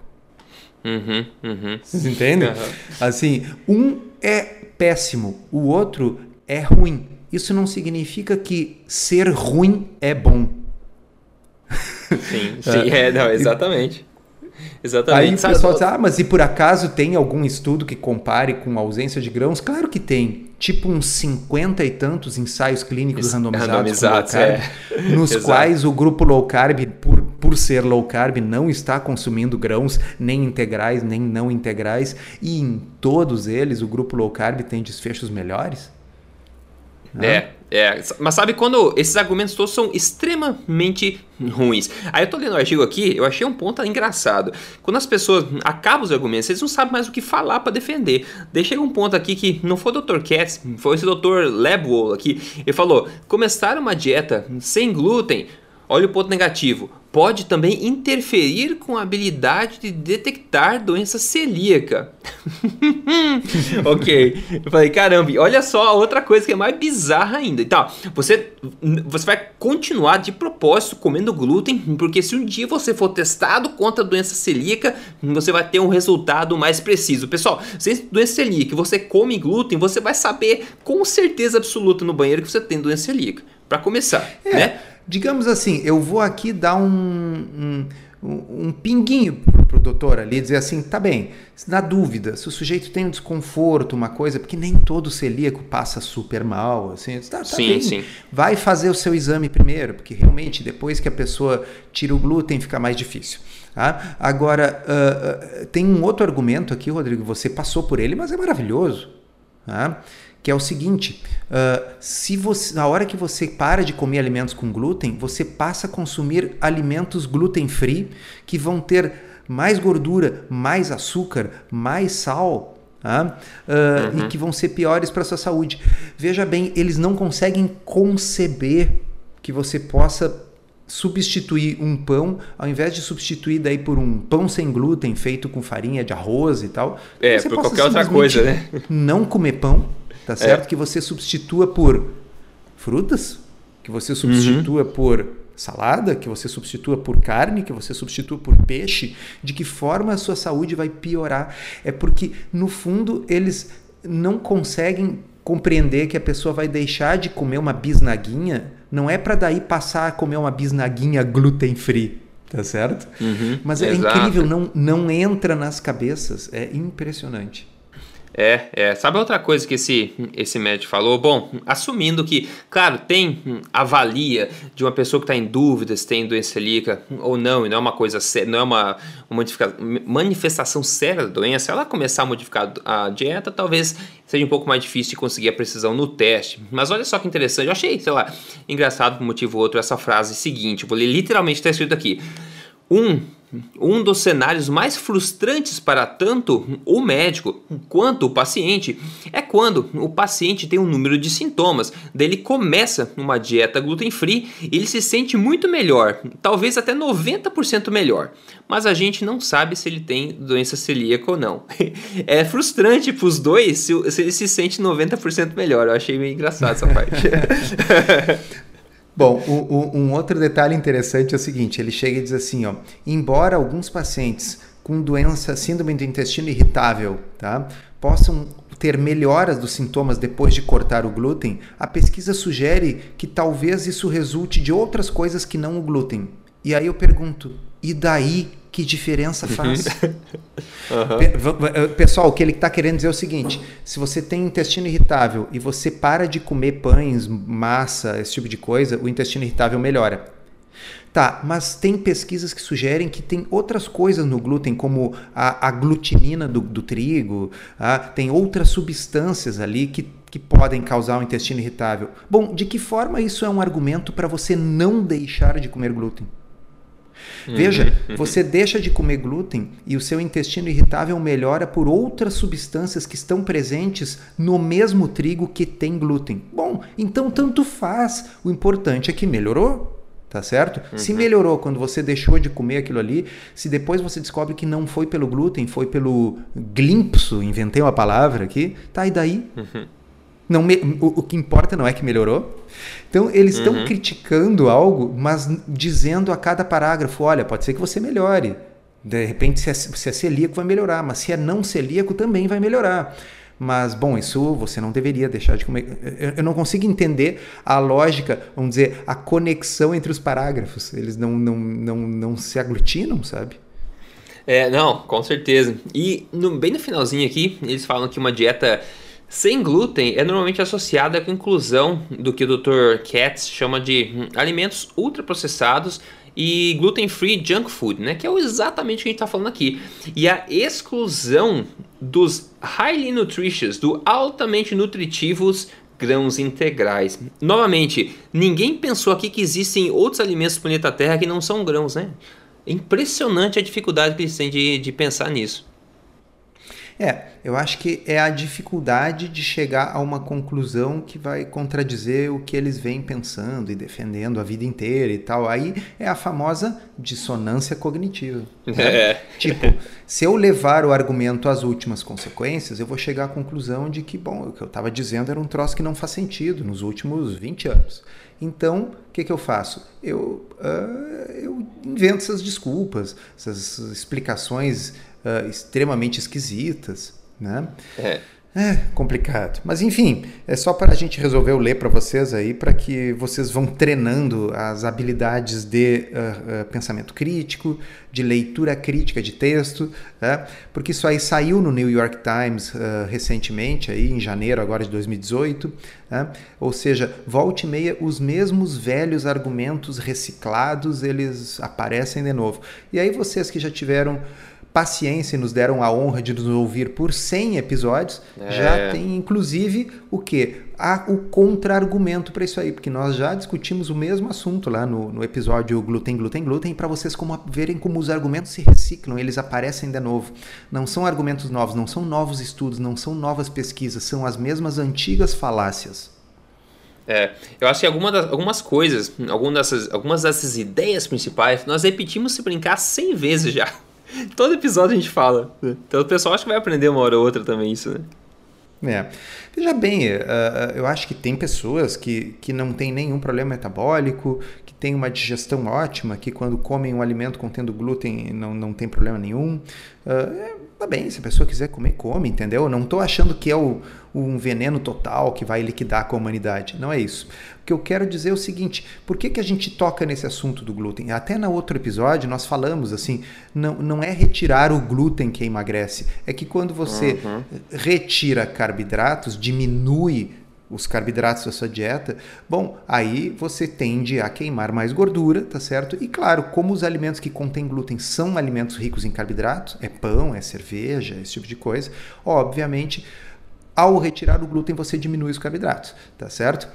Uhum, uhum. Vocês entendem? Uhum. Assim, um é péssimo, o outro é ruim. Isso não significa que ser ruim é bom. Sim, [laughs] sim, é, não, exatamente. Exatamente. Aí o pessoal diz, ah, mas e por acaso tem algum estudo que compare com a ausência de grãos? Claro que tem. Tipo uns 50 e tantos ensaios clínicos randomizados, randomizados carb, é. nos [laughs] quais o grupo low carb, por, ser low carb, não está consumindo grãos, nem integrais, nem não integrais. E em todos eles, o grupo low carb tem desfechos melhores. É, é, mas sabe quando esses argumentos todos são extremamente ruins? Aí eu tô lendo o artigo aqui, eu achei um ponto engraçado. Quando as pessoas acabam os argumentos, eles não sabem mais o que falar para defender. Deixei um ponto aqui que não foi o Dr. Katz, foi esse Dr. Lebwohl aqui. Ele falou: começar uma dieta sem glúten, olha o ponto negativo pode também interferir com a habilidade de detectar doença celíaca. [laughs] ok. Eu falei, caramba, olha só a outra coisa que é mais bizarra ainda. Então, você, você vai continuar de propósito comendo glúten, porque se um dia você for testado contra a doença celíaca, você vai ter um resultado mais preciso. Pessoal, se doença celíaca você come glúten, você vai saber com certeza absoluta no banheiro que você tem doença celíaca. Para começar, é. né? Digamos assim, eu vou aqui dar um, um, um pinguinho pro, o doutor ali, dizer assim, tá bem, na dúvida, se o sujeito tem um desconforto, uma coisa, porque nem todo celíaco passa super mal, assim, tá, tá sim, bem, sim. vai fazer o seu exame primeiro, porque realmente depois que a pessoa tira o glúten fica mais difícil. Tá? Agora, uh, uh, tem um outro argumento aqui, Rodrigo, você passou por ele, mas é maravilhoso. Tá? Que é o seguinte: uh, se você, na hora que você para de comer alimentos com glúten, você passa a consumir alimentos gluten free que vão ter mais gordura, mais açúcar, mais sal. Uh, uhum. E que vão ser piores para a sua saúde. Veja bem, eles não conseguem conceber que você possa substituir um pão, ao invés de substituir daí por um pão sem glúten feito com farinha de arroz e tal. É, por qualquer outra coisa, né? Não comer pão tá certo? É. Que você substitua por frutas, que você substitua uhum. por salada, que você substitua por carne, que você substitua por peixe, de que forma a sua saúde vai piorar? É porque, no fundo, eles não conseguem compreender que a pessoa vai deixar de comer uma bisnaguinha, não é para daí passar a comer uma bisnaguinha gluten free, tá certo? Uhum, Mas é exato. incrível, não, não entra nas cabeças, é impressionante. É, é. Sabe outra coisa que esse, esse médico falou? Bom, assumindo que, claro, tem avalia de uma pessoa que está em dúvida se tem doença celíaca ou não, e não é uma coisa não é uma, uma manifestação séria da doença, ela começar a modificar a dieta, talvez seja um pouco mais difícil de conseguir a precisão no teste. Mas olha só que interessante, eu achei, sei lá, engraçado por um motivo ou outro essa frase seguinte, vou ler literalmente está escrito aqui. Um Um dos cenários mais frustrantes para tanto o médico quanto o paciente é quando o paciente tem um número de sintomas, daí ele começa uma dieta gluten free e ele se sente muito melhor, talvez até 90% melhor, mas a gente não sabe se ele tem doença celíaca ou não. [laughs] É frustrante para os dois se, se ele se sente 90% melhor, eu achei meio engraçado essa [laughs] parte. [laughs] Bom, um, um, outro detalhe interessante é o seguinte: ele chega e diz assim, ó, embora alguns pacientes com doença síndrome do intestino irritável, tá, possam ter melhoras dos sintomas depois de cortar o glúten, a pesquisa sugere que talvez isso resulte de outras coisas que não o glúten. E aí eu pergunto, e daí que diferença faz? [laughs] uhum. Pessoal, o que ele está querendo dizer é o seguinte: se você tem intestino irritável e você para de comer pães, massa, esse tipo de coisa, o intestino irritável melhora. Tá, mas tem pesquisas que sugerem que tem outras coisas no glúten, como a, a glutinina do, do trigo, ah, tem outras substâncias ali que, que podem causar o um intestino irritável. Bom, de que forma isso é um argumento para você não deixar de comer glúten? Veja, uhum, uhum. você deixa de comer glúten e o seu intestino irritável melhora por outras substâncias que estão presentes no mesmo trigo que tem glúten. Bom, então tanto faz. O importante é que melhorou. Tá certo? Uhum. Se melhorou quando você deixou de comer aquilo ali, se depois você descobre que não foi pelo glúten, foi pelo glimpso, inventei uma palavra aqui, tá, e daí? Uhum. Não me, o, o, que importa não é que melhorou. Então, eles estão uhum. criticando algo, mas dizendo a cada parágrafo: olha, pode ser que você melhore. De repente, se é, se é celíaco, vai melhorar, mas se é não celíaco, também vai melhorar. Mas, bom, isso você não deveria deixar de comer. Eu não consigo entender a lógica, vamos dizer, a conexão entre os parágrafos. Eles não, não, não, não se aglutinam, sabe? É, não, com certeza. E no, bem no finalzinho aqui, eles falam que uma dieta sem glúten é normalmente associada com inclusão do que o Dr. Katz chama de hum, alimentos ultraprocessados e gluten-free junk food, né? Que é exatamente o que a gente está falando aqui. E a exclusão dos highly nutritious, do altamente nutritivos grãos integrais. Novamente, ninguém pensou aqui que existem outros alimentos do planeta Terra que não são grãos, né? É impressionante a dificuldade que eles têm de, de pensar nisso. É, eu acho que é a dificuldade de chegar a uma conclusão que vai contradizer o que eles vêm pensando e defendendo a vida inteira e tal. Aí é a famosa dissonância cognitiva. Né? É. Tipo, se eu levar o argumento às últimas consequências, eu vou chegar à conclusão de que, bom, o que eu estava dizendo era um troço que não faz sentido nos últimos 20 anos. Então, o que, que eu faço? Eu, uh, eu invento essas desculpas, essas explicações uh, extremamente esquisitas, né? É. É complicado. Mas enfim, é só para a gente resolver eu ler para vocês aí, para que vocês vão treinando as habilidades de uh, uh, pensamento crítico, de leitura crítica de texto, né? porque isso aí saiu no New York Times uh, recentemente, aí em janeiro agora de 2018. Né? Ou seja, volte e meia, os mesmos velhos argumentos reciclados, eles aparecem de novo. E aí vocês que já tiveram paciência e nos deram a honra de nos ouvir por 100 episódios, é. já tem inclusive o que? o contra-argumento para isso aí, porque nós já discutimos o mesmo assunto lá no, no episódio Glúten, Glúten, Glúten, para vocês como, verem como os argumentos se reciclam, eles aparecem de novo. Não são argumentos novos, não são novos estudos, não são novas pesquisas, são as mesmas antigas falácias. É, eu acho que alguma das, algumas coisas, algumas dessas, algumas dessas ideias principais, nós repetimos se brincar 100 vezes já. [laughs] Todo episódio a gente fala. Então o pessoal acho que vai aprender uma hora ou outra também isso, né? É. Veja bem, uh, eu acho que tem pessoas que, que não têm nenhum problema metabólico, que têm uma digestão ótima, que quando comem um alimento contendo glúten não, não tem problema nenhum. Uh, Tá bem, se a pessoa quiser comer, come, entendeu? Não estou achando que é o, um veneno total que vai liquidar com a humanidade. Não é isso. Que eu quero dizer é o seguinte: por que, que a gente toca nesse assunto do glúten? Até no outro episódio nós falamos assim: não, não é retirar o glúten que emagrece, é que quando você uhum. retira carboidratos, diminui os carboidratos da sua dieta, bom, aí você tende a queimar mais gordura, tá certo? E claro, como os alimentos que contêm glúten são alimentos ricos em carboidratos, é pão, é cerveja, esse tipo de coisa, obviamente, ao retirar o glúten você diminui os carboidratos, tá certo?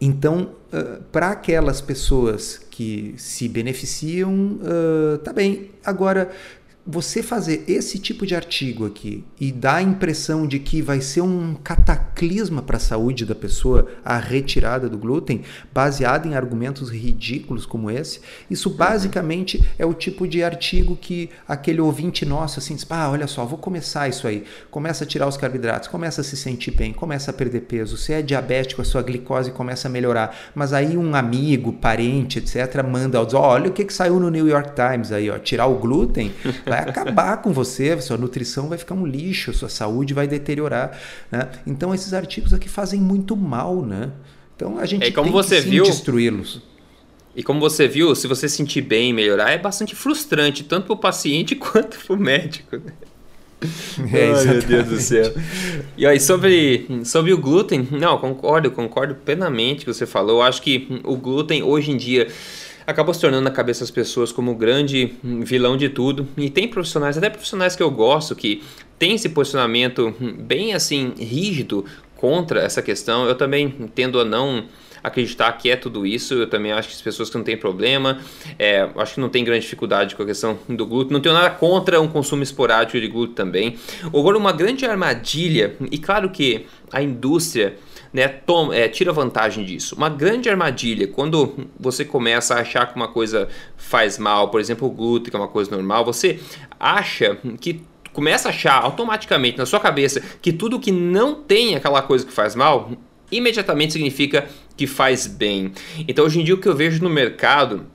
Então, uh, para aquelas pessoas que se beneficiam, uh, tá bem. Agora, você fazer esse tipo de artigo aqui e dar a impressão de que vai ser um cataclisma para a saúde da pessoa a retirada do glúten, baseado em argumentos ridículos como esse, isso basicamente é o tipo de artigo que aquele ouvinte nosso assim diz: ah, olha só, vou começar isso aí. Começa a tirar os carboidratos, começa a se sentir bem, começa a perder peso. Se é diabético, a sua glicose começa a melhorar. Mas aí um amigo, parente, etc., manda, olha o que, que saiu no New York Times aí, ó, tirar o glúten. [laughs] vai acabar com você, sua nutrição vai ficar um lixo, sua saúde vai deteriorar. Né? Então esses artigos aqui fazem muito mal, né? Então a gente é, como tem você que viu, destruí-los. E como você viu, se você sentir bem e melhorar, é bastante frustrante, tanto para o paciente [laughs] quanto para o médico. Né? [laughs] É, Ai, meu Deus do céu. E aí, sobre, sobre o glúten, não, concordo, concordo plenamente com o que você falou. Eu acho que o glúten hoje em dia acabou se tornando na cabeça das pessoas como o grande vilão de tudo. E tem profissionais, até profissionais que eu gosto, que tem esse posicionamento bem assim rígido contra essa questão. Eu também tendo a não acreditar que é tudo isso. Eu também acho que as pessoas que não têm problema, é, acho que não tem grande dificuldade com a questão do glúten. Não tenho nada contra um consumo esporádico de glúten também. Agora, uma grande armadilha, e claro que a indústria né, toma, é, tira vantagem disso. Uma grande armadilha, quando você começa a achar que uma coisa faz mal, por exemplo, o glúten, que é uma coisa normal, você acha que começa a achar automaticamente na sua cabeça que tudo que não tem aquela coisa que faz mal, imediatamente significa que faz bem. Então, hoje em dia, o que eu vejo no mercado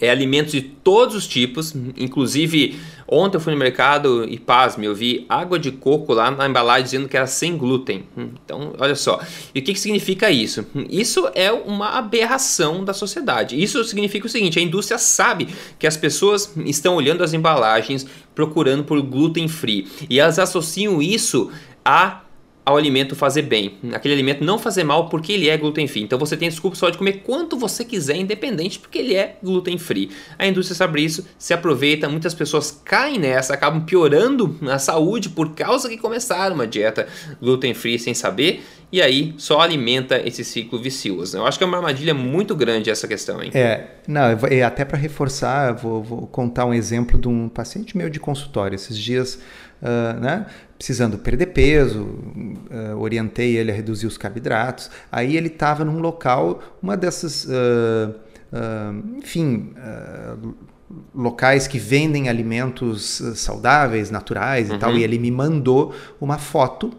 é alimentos de todos os tipos, inclusive ontem eu fui no mercado e pasme, eu vi água de coco lá na embalagem dizendo que era sem glúten. Então, olha só. E o que, que significa isso? Isso é uma aberração da sociedade. Isso significa o seguinte: a indústria sabe que as pessoas estão olhando as embalagens procurando por glúten free e elas associam isso a ao alimento fazer bem, aquele alimento não fazer mal porque ele é gluten free. Então você tem desculpa só de comer quanto você quiser, independente, porque ele é gluten free. A indústria sabe isso, se aproveita, muitas pessoas caem nessa, acabam piorando a saúde por causa que começaram uma dieta gluten free sem saber, e aí só alimenta esse ciclo vicioso. Eu acho que é uma armadilha muito grande essa questão, hein? É, não, até para reforçar, vou, vou contar um exemplo de um paciente meu de consultório. Esses dias uh, né, precisando perder peso, uh, orientei ele a reduzir os carboidratos. Aí ele estava num local, uma dessas, uh, enfim, locais que vendem alimentos saudáveis, naturais uhum. e tal, uhum. e ele me mandou uma foto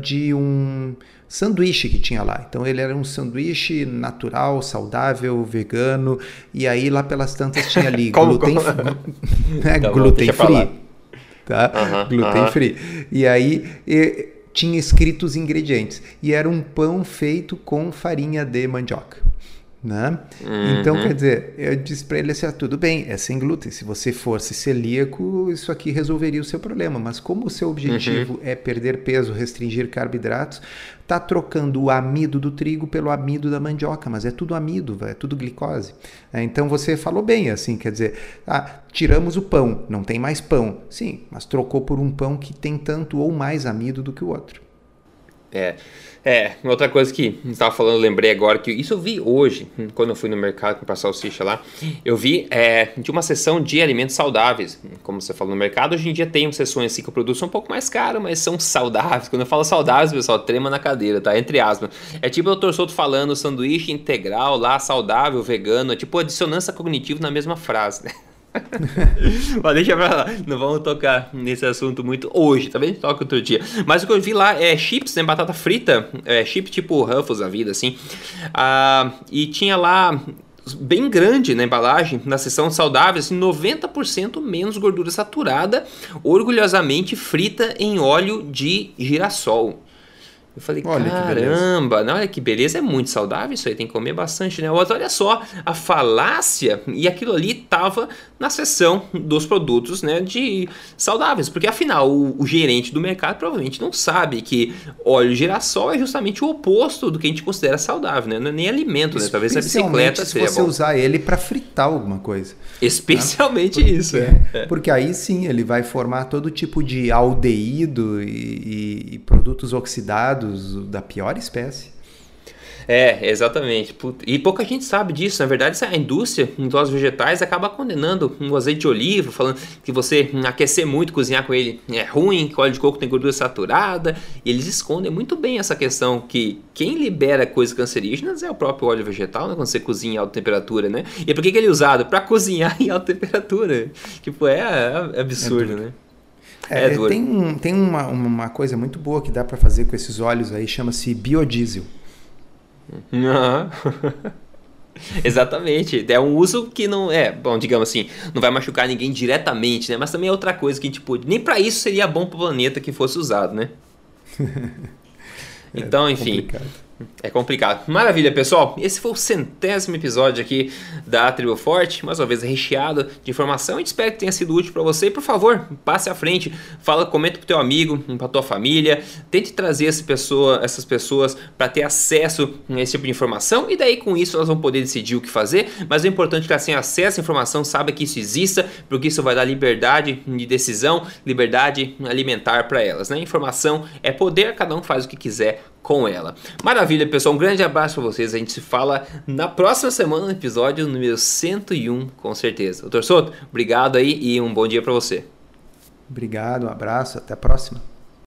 de um sanduíche que tinha lá. Então ele era um sanduíche natural, saudável, vegano, e aí lá pelas tantas tinha ali [laughs] como, glúten, como? [laughs] [laughs] é, tá glúten free tá? Uhum, Gluten uhum. free. E aí e, tinha escritos os ingredientes. E era um pão feito com farinha de mandioca. Né? Uhum. Então, quer dizer, eu disse para ele assim: ah, tudo bem, é sem glúten. Se você fosse celíaco, isso aqui resolveria o seu problema. Mas como o seu objetivo uhum. é perder peso, restringir carboidratos, está trocando o amido do trigo pelo amido da mandioca, mas é tudo amido, é tudo glicose. É, então você falou bem, assim, quer dizer, ah, tiramos o pão, não tem mais pão. Sim, mas trocou por um pão que tem tanto ou mais amido do que o outro. É. É, outra coisa que estava falando, lembrei agora que isso eu vi hoje, quando eu fui no mercado comprar salsicha lá. Eu vi é, de uma sessão de alimentos saudáveis, como você falou no mercado. Hoje em dia tem sessões assim que o produto são um pouco mais caro, mas são saudáveis. Quando eu falo saudáveis, pessoal, trema na cadeira, tá? Entre aspas. É tipo o Dr. Souto falando sanduíche integral lá, saudável, vegano. É tipo dissonância cognitiva na mesma frase, né? [laughs] Mas deixa pra lá, não vamos tocar nesse assunto muito hoje, tá bem? Toca outro dia. Mas o que eu vi lá é chips, né? Batata frita, é, chip tipo Ruffles da vida, assim. Ah, e tinha lá bem grande na embalagem, na seção saudável, assim, 90% menos gordura saturada, orgulhosamente frita em óleo de girassol. Eu falei, olha caramba, que olha que beleza, é muito saudável isso aí, tem que comer bastante, né? Olha só, a falácia, e aquilo ali estava na seção dos produtos né, de saudáveis, porque afinal o, o, gerente do mercado provavelmente não sabe que óleo de girassol é justamente o oposto do que a gente considera saudável, né? Não é nem alimento, né? Talvez a bicicleta se você bom. usar ele para fritar alguma coisa. Especialmente né? isso. É, é. Porque aí sim ele vai formar todo tipo de aldeído e, e, e produtos oxidados da pior espécie. É, É, exatamente. E pouca gente sabe disso. Na verdade, a indústria óleos vegetais acaba condenando o azeite de oliva, falando que você aquecer muito, cozinhar com ele é ruim, que óleo de coco tem gordura saturada. E eles escondem muito bem essa questão que quem libera coisas cancerígenas é o próprio óleo vegetal, né? Quando você cozinha em alta temperatura, né? E por que, que ele é usado? Para cozinhar [laughs] em alta temperatura. Tipo, é, é absurdo, é né? É, é tem um, tem uma, uma coisa muito boa que dá para fazer com esses óleos aí, chama-se biodiesel. [laughs] Exatamente. É um uso que não é, bom, digamos assim, não vai machucar ninguém diretamente, né? Mas também é outra coisa que a gente pode. Nem para isso seria bom para o planeta que fosse usado, né? [laughs] então, enfim. Complicado. É complicado. Maravilha, pessoal. Esse foi o centésimo episódio aqui da Tribo Forte, mais uma vez recheado de informação. e espero que tenha sido útil para você. Por favor, passe à frente, fala, comenta pro teu amigo, pra tua família. Tente trazer essa pessoa, essas pessoas para ter acesso a esse tipo de informação. E daí com isso elas vão poder decidir o que fazer. Mas o importante é que elas tenham acesso à informação, saiba que isso exista, porque isso vai dar liberdade de decisão, liberdade alimentar para elas. Né? Informação é poder, cada um faz o que quiser com ela. Maravilha, pessoal. Um grande abraço para vocês. A gente se fala na próxima semana, no episódio número 101, com certeza. Doutor Soto, obrigado aí e um bom dia para você. Obrigado, um abraço, até a próxima.